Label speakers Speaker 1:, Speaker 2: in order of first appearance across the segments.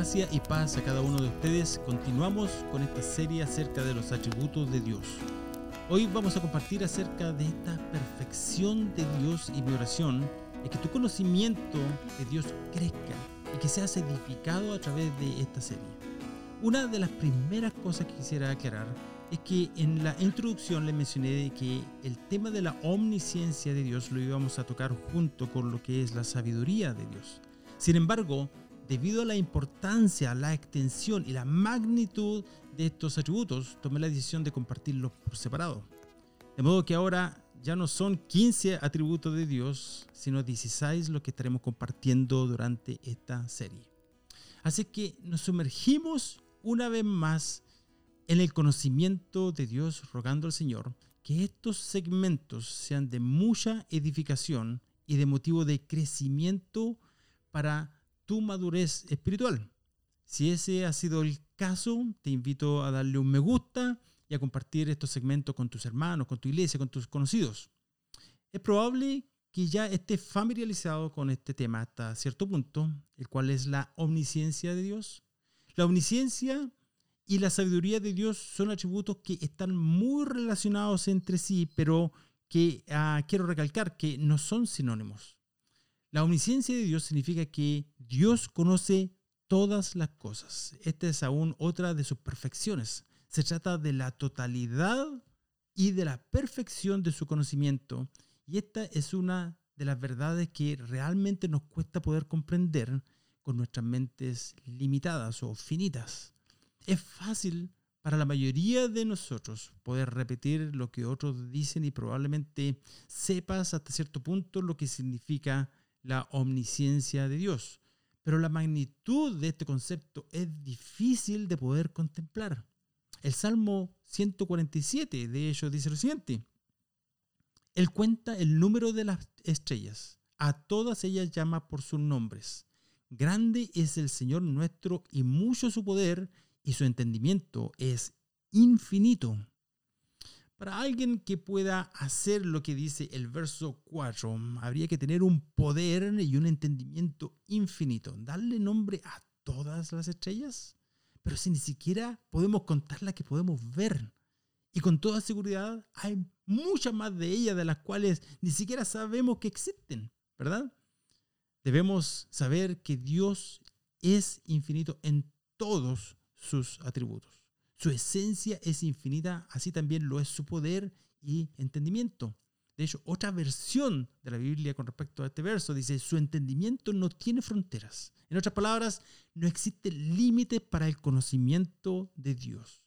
Speaker 1: Gracia y paz a cada uno de ustedes. Continuamos con esta serie acerca de los atributos de Dios. Hoy vamos a compartir acerca de esta perfección de Dios y mi oración es que tu conocimiento de Dios crezca y que seas edificado a través de esta serie. Una de las primeras cosas que quisiera aclarar es que en la introducción le mencioné que el tema de la omnisciencia de Dios lo íbamos a tocar junto con lo que es la sabiduría de Dios. Sin embargo, debido a la importancia, la extensión y la magnitud de estos atributos, tomé la decisión de compartirlos por separado. De modo que ahora ya no son 15 atributos de Dios, sino 16 los que estaremos compartiendo durante esta serie. Así que nos sumergimos una vez más en el conocimiento de Dios, rogando al Señor que estos segmentos sean de mucha edificación y de motivo de crecimiento para tu madurez espiritual. Si ese ha sido el caso, te invito a darle un me gusta y a compartir estos segmentos con tus hermanos, con tu iglesia, con tus conocidos. Es probable que ya estés familiarizado con este tema hasta cierto punto, el cual es la omnisciencia de Dios. La omnisciencia y la sabiduría de Dios son atributos que están muy relacionados entre sí, pero que ah, quiero recalcar que no son sinónimos. La omnisciencia de Dios significa que Dios conoce todas las cosas. Esta es aún otra de sus perfecciones. Se trata de la totalidad y de la perfección de su conocimiento. Y esta es una de las verdades que realmente nos cuesta poder comprender con nuestras mentes limitadas o finitas. Es fácil para la mayoría de nosotros poder repetir lo que otros dicen y probablemente sepas hasta cierto punto lo que significa la omnisciencia de Dios. Pero la magnitud de este concepto es difícil de poder contemplar. El Salmo 147 de ellos dice lo siguiente. Él cuenta el número de las estrellas. A todas ellas llama por sus nombres. Grande es el Señor nuestro y mucho su poder y su entendimiento es infinito. Para alguien que pueda hacer lo que dice el verso 4, habría que tener un poder y un entendimiento infinito. Darle nombre a todas las estrellas, pero si ni siquiera podemos contar las que podemos ver. Y con toda seguridad hay muchas más de ellas de las cuales ni siquiera sabemos que existen, ¿verdad? Debemos saber que Dios es infinito en todos sus atributos. Su esencia es infinita, así también lo es su poder y entendimiento. De hecho, otra versión de la Biblia con respecto a este verso dice, su entendimiento no tiene fronteras. En otras palabras, no existe límite para el conocimiento de Dios.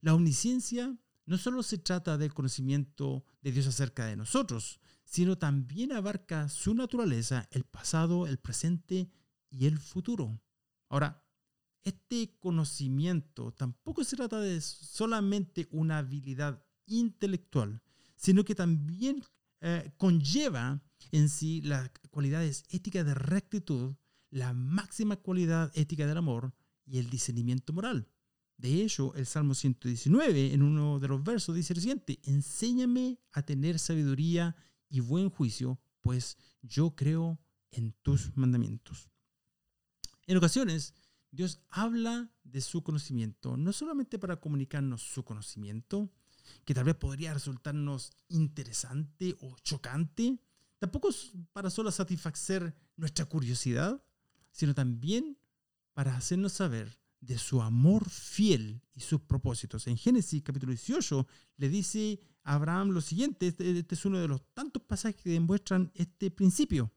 Speaker 1: La omnisciencia no solo se trata del conocimiento de Dios acerca de nosotros, sino también abarca su naturaleza, el pasado, el presente y el futuro. Ahora, este conocimiento tampoco se trata de solamente una habilidad intelectual, sino que también eh, conlleva en sí las cualidades éticas de rectitud, la máxima cualidad ética del amor y el discernimiento moral. De hecho, el Salmo 119, en uno de los versos, dice lo siguiente, enséñame a tener sabiduría y buen juicio, pues yo creo en tus mandamientos. En ocasiones, Dios habla de su conocimiento, no solamente para comunicarnos su conocimiento, que tal vez podría resultarnos interesante o chocante, tampoco para solo satisfacer nuestra curiosidad, sino también para hacernos saber de su amor fiel y sus propósitos. En Génesis capítulo 18 le dice a Abraham lo siguiente, este, este es uno de los tantos pasajes que demuestran este principio,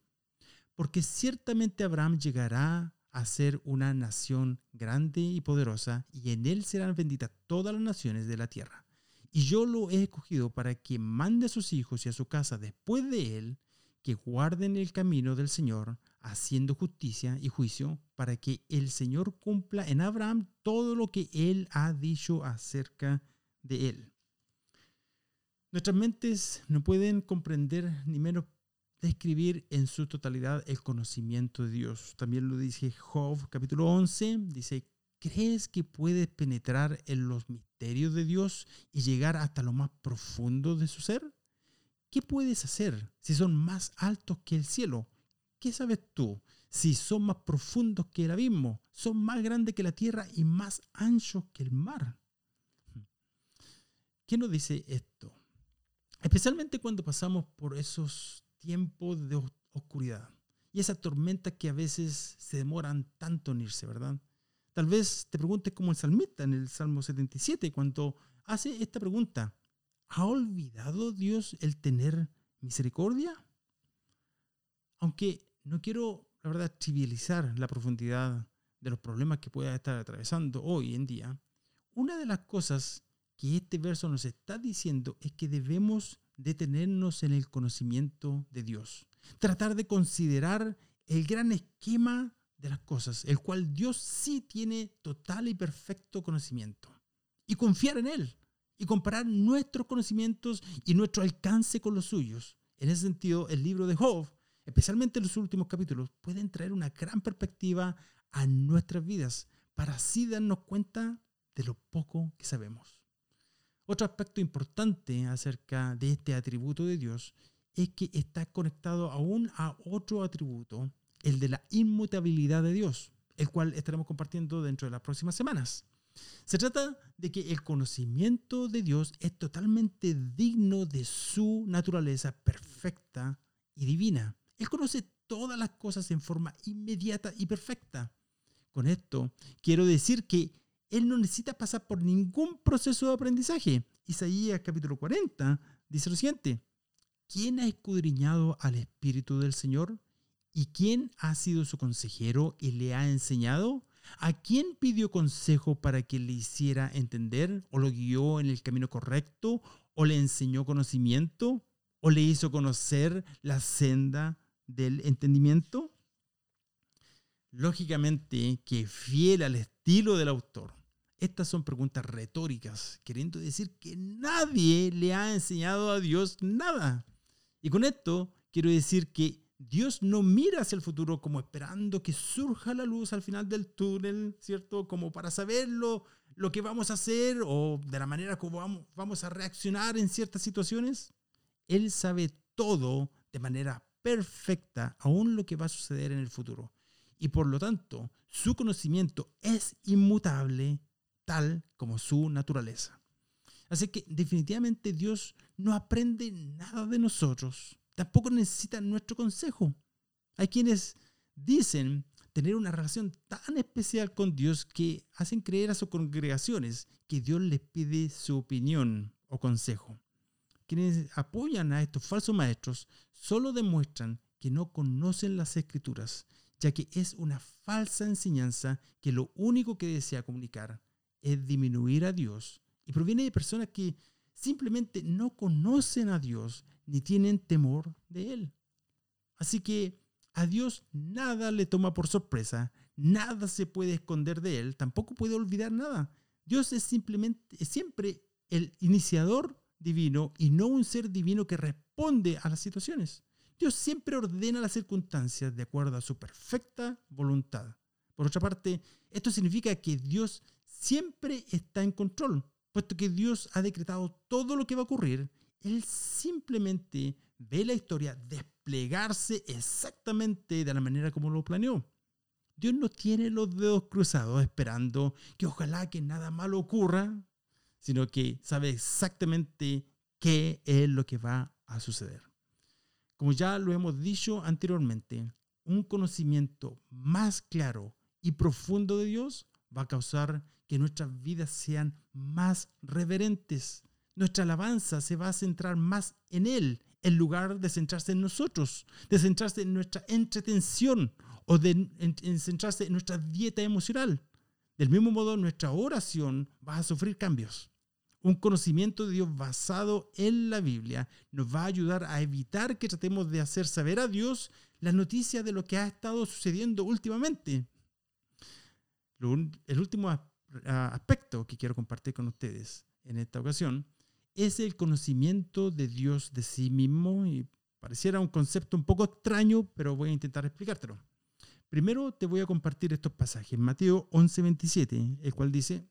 Speaker 1: porque ciertamente Abraham llegará a ser una nación grande y poderosa, y en él serán benditas todas las naciones de la tierra. Y yo lo he escogido para que mande a sus hijos y a su casa después de él, que guarden el camino del Señor, haciendo justicia y juicio, para que el Señor cumpla en Abraham todo lo que él ha dicho acerca de él. Nuestras mentes no pueden comprender ni menos describir en su totalidad el conocimiento de Dios. También lo dice Job capítulo 11, dice, ¿crees que puedes penetrar en los misterios de Dios y llegar hasta lo más profundo de su ser? ¿Qué puedes hacer si son más altos que el cielo? ¿qué sabes tú? Si son más profundos que el abismo, son más grandes que la tierra y más anchos que el mar. ¿Qué nos dice esto? Especialmente cuando pasamos por esos tiempos de oscuridad y esas tormentas que a veces se demoran tanto en irse, ¿verdad? Tal vez te preguntes como el salmista en el Salmo 77, cuando hace esta pregunta, ¿ha olvidado Dios el tener misericordia? Aunque no quiero, la verdad, trivializar la profundidad de los problemas que pueda estar atravesando hoy en día, una de las cosas que este verso nos está diciendo es que debemos detenernos en el conocimiento de Dios. Tratar de considerar el gran esquema de las cosas, el cual Dios sí tiene total y perfecto conocimiento. Y confiar en Él y comparar nuestros conocimientos y nuestro alcance con los suyos. En ese sentido, el libro de Job, especialmente los últimos capítulos, pueden traer una gran perspectiva a nuestras vidas para así darnos cuenta de lo poco que sabemos. Otro aspecto importante acerca de este atributo de Dios es que está conectado aún a otro atributo, el de la inmutabilidad de Dios, el cual estaremos compartiendo dentro de las próximas semanas. Se trata de que el conocimiento de Dios es totalmente digno de su naturaleza perfecta y divina. Él conoce todas las cosas en forma inmediata y perfecta. Con esto quiero decir que Él no necesita pasar por ningún proceso de aprendizaje. Isaías capítulo 40 dice lo siguiente, ¿quién ha escudriñado al Espíritu del Señor? ¿Y quién ha sido su consejero y le ha enseñado? ¿A quién pidió consejo para que le hiciera entender o lo guió en el camino correcto o le enseñó conocimiento o le hizo conocer la senda del entendimiento? Lógicamente que fiel al estilo del autor, estas son preguntas retóricas, queriendo decir que nadie le ha enseñado a Dios nada. Y con esto quiero decir que Dios no mira hacia el futuro como esperando que surja la luz al final del túnel, ¿cierto? Como para saberlo, lo que vamos a hacer o de la manera como vamos, vamos a reaccionar en ciertas situaciones. Él sabe todo de manera perfecta, aún lo que va a suceder en el futuro. Y por lo tanto, su conocimiento es inmutable, tal como su naturaleza. Así que definitivamente Dios no aprende nada de nosotros tampoco necesitan nuestro consejo. Hay quienes dicen tener una relación tan especial con Dios que hacen creer a sus congregaciones que Dios les pide su opinión o consejo. Quienes apoyan a estos falsos maestros solo demuestran que no conocen las escrituras, ya que es una falsa enseñanza que lo único que desea comunicar es disminuir a Dios y proviene de personas que simplemente no conocen a Dios ni tienen temor de Él. Así que a Dios nada le toma por sorpresa, nada se puede esconder de Él, tampoco puede olvidar nada. Dios es simplemente, siempre el iniciador divino y no un ser divino que responde a las situaciones. Dios siempre ordena las circunstancias de acuerdo a su perfecta voluntad. Por otra parte, esto significa que Dios siempre está en control, puesto que Dios ha decretado todo lo que va a ocurrir él simplemente ve la historia desplegarse exactamente de la manera como lo planeó. Dios no tiene los dedos cruzados esperando que ojalá que nada malo ocurra, sino que sabe exactamente qué es lo que va a suceder. Como ya lo hemos dicho anteriormente, un conocimiento más claro y profundo de Dios va a causar que nuestras vidas sean más reverentes, nuestra alabanza se va a centrar más en Él, en lugar de centrarse en nosotros, de centrarse en nuestra entretención o de centrarse en nuestra dieta emocional. Del mismo modo, nuestra oración va a sufrir cambios. Un conocimiento de Dios basado en la Biblia nos va a ayudar a evitar que tratemos de hacer saber a Dios la noticia de lo que ha estado sucediendo últimamente. El último aspecto que quiero compartir con ustedes en esta ocasión es el conocimiento de Dios de sí mismo y pareciera un concepto un poco extraño, pero voy a intentar explicártelo. Primero te voy a compartir estos pasajes. Mateo 11:27, el cual dice,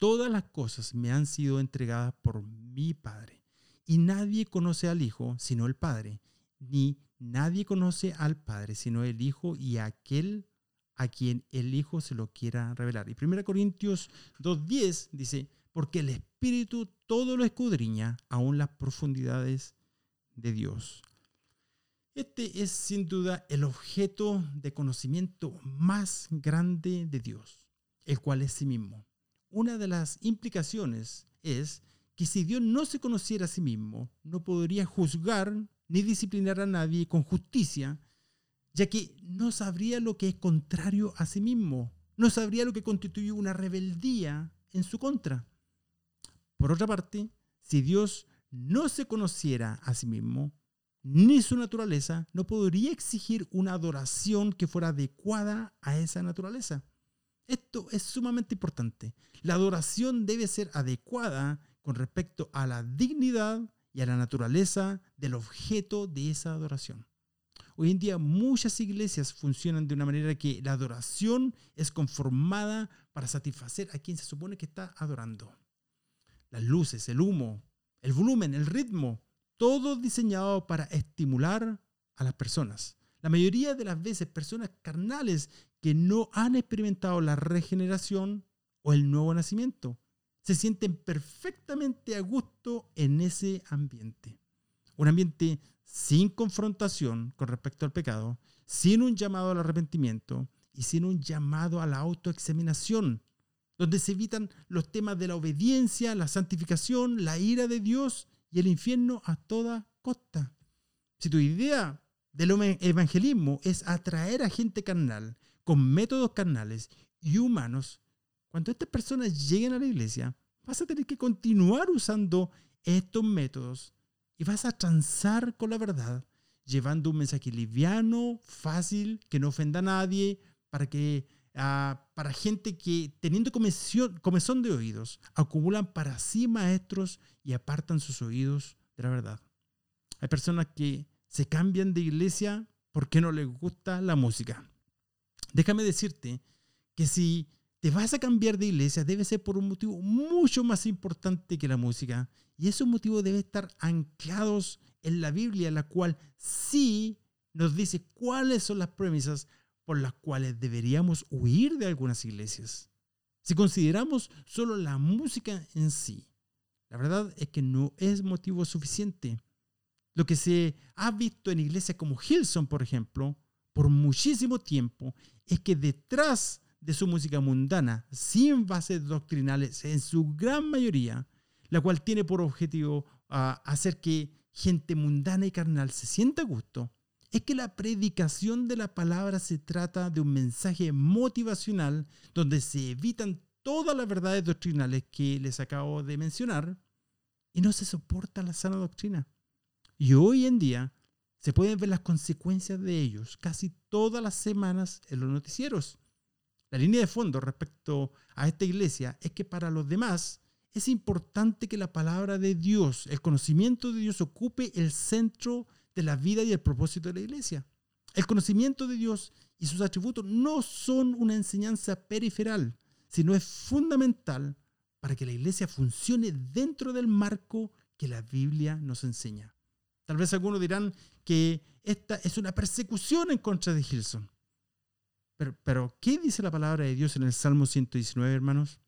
Speaker 1: Todas las cosas me han sido entregadas por mi Padre, y nadie conoce al Hijo sino el Padre, ni nadie conoce al Padre sino el Hijo y aquel a quien el Hijo se lo quiera revelar. Y 1 Corintios 2.10 dice, porque el Espíritu todo lo escudriña, aún las profundidades de Dios. Este es sin duda el objeto de conocimiento más grande de Dios, el cual es sí mismo. Una de las implicaciones es que si Dios no se conociera a sí mismo, no podría juzgar ni disciplinar a nadie con justicia, ya que no sabría lo que es contrario a sí mismo, no sabría lo que constituye una rebeldía en su contra. Por otra parte, si Dios no se conociera a sí mismo, ni su naturaleza, no podría exigir una adoración que fuera adecuada a esa naturaleza. Esto es sumamente importante. La adoración debe ser adecuada con respecto a la dignidad y a la naturaleza del objeto de esa adoración. Hoy en día muchas iglesias funcionan de una manera que la adoración es conformada para satisfacer a quien se supone que está adorando. Las luces, el humo, el volumen, el ritmo, todo diseñado para estimular a las personas. La mayoría de las veces personas carnales que no han experimentado la regeneración o el nuevo nacimiento se sienten perfectamente a gusto en ese ambiente. Un ambiente sin confrontación con respecto al pecado, sin un llamado al arrepentimiento y sin un llamado a la autoexaminación, donde se evitan los temas de la obediencia, la santificación, la ira de Dios y el infierno a toda costa. Si tu idea del evangelismo es atraer a gente carnal con métodos carnales y humanos, cuando estas personas lleguen a la iglesia, vas a tener que continuar usando estos métodos y vas a transar con la verdad, llevando un mensaje liviano, fácil, que no ofenda a nadie, para que ah, para gente que teniendo comezón de oídos, acumulan para sí maestros y apartan sus oídos de la verdad. Hay personas que se cambian de iglesia porque no les gusta la música. Déjame decirte que si te vas a cambiar de iglesia, debe ser por un motivo mucho más importante que la música. Y esos motivos deben estar anclados en la Biblia, la cual sí nos dice cuáles son las premisas por las cuales deberíamos huir de algunas iglesias. Si consideramos solo la música en sí, la verdad es que no es motivo suficiente. Lo que se ha visto en iglesias como Hilson, por ejemplo, por muchísimo tiempo, es que detrás de su música mundana, sin bases doctrinales en su gran mayoría, la cual tiene por objetivo ah, hacer que gente mundana y carnal se sienta a gusto, es que la predicación de la palabra se trata de un mensaje motivacional donde se evitan todas las verdades doctrinales que les acabo de mencionar y no se soporta la sana doctrina. Y hoy en día se pueden ver las consecuencias de ellos casi todas las semanas en los noticieros. La línea de fondo respecto a esta iglesia es que para los demás es importante que la palabra de Dios, el conocimiento de Dios ocupe el centro de la vida y el propósito de la iglesia. El conocimiento de Dios y sus atributos no son una enseñanza periferal, sino es fundamental para que la iglesia funcione dentro del marco que la Biblia nos enseña. Tal vez algunos dirán que esta es una persecución en contra de Gilson. Pero, pero, ¿qué dice la palabra de Dios en el Salmo 119, hermanos?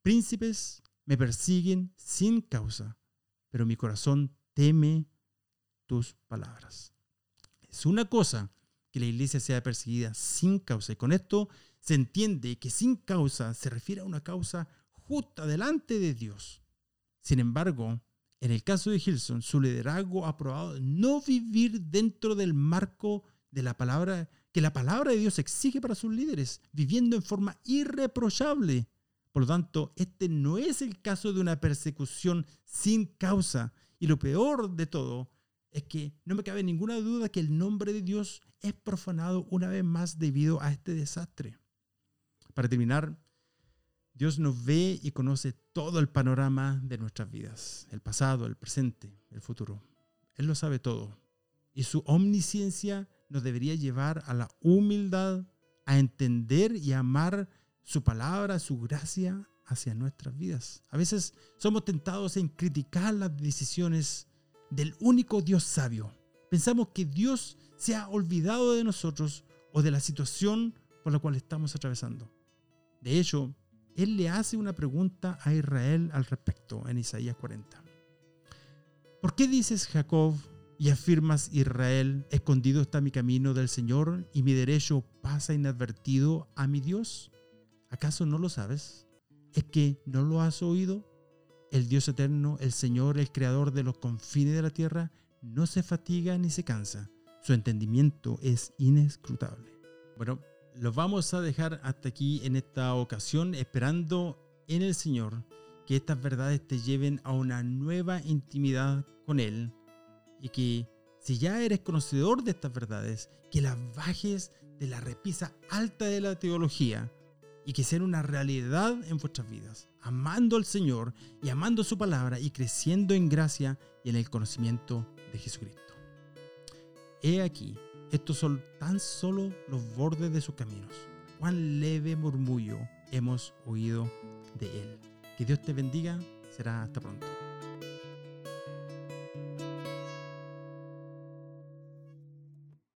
Speaker 1: Príncipes me persiguen sin causa, pero mi corazón teme tus palabras. Es una cosa que la iglesia sea perseguida sin causa. Y con esto se entiende que sin causa se refiere a una causa justa delante de Dios. Sin embargo, en el caso de Gilson, su liderazgo ha probado no vivir dentro del marco de la palabra que la palabra de Dios exige para sus líderes, viviendo en forma irreprochable. Por lo tanto, este no es el caso de una persecución sin causa. Y lo peor de todo es que no me cabe ninguna duda que el nombre de Dios es profanado una vez más debido a este desastre. Para terminar, Dios nos ve y conoce todo el panorama de nuestras vidas, el pasado, el presente, el futuro. Él lo sabe todo. Y su omnisciencia nos debería llevar a la humildad, a entender y amar su palabra, su gracia hacia nuestras vidas. A veces somos tentados en criticar las decisiones del único Dios sabio, pensamos que Dios se ha olvidado de nosotros o de la situación por la cual estamos atravesando. De hecho, Él le hace una pregunta a Israel al respecto en Isaías 40. ¿Por qué dices Jacob y afirmas Israel, escondido está mi camino del Señor y mi derecho pasa inadvertido a mi Dios? ¿Acaso no lo sabes? ¿Es que no lo has oído? El Dios eterno, el Señor, el Creador de los confines de la tierra, no se fatiga ni se cansa. Su entendimiento es inescrutable. Bueno, lo vamos a dejar hasta aquí en esta ocasión, esperando en el Señor que estas verdades te lleven a una nueva intimidad con Él y que si ya eres conocedor de estas verdades, que las bajes de la repisa alta de la teología y que sean una realidad en vuestras vidas, amando al Señor y amando su palabra y creciendo en gracia y en el conocimiento de Jesucristo. He aquí, estos son tan solo los bordes de sus caminos. Cuán leve murmullo hemos oído de él. Que Dios te bendiga. Será hasta pronto.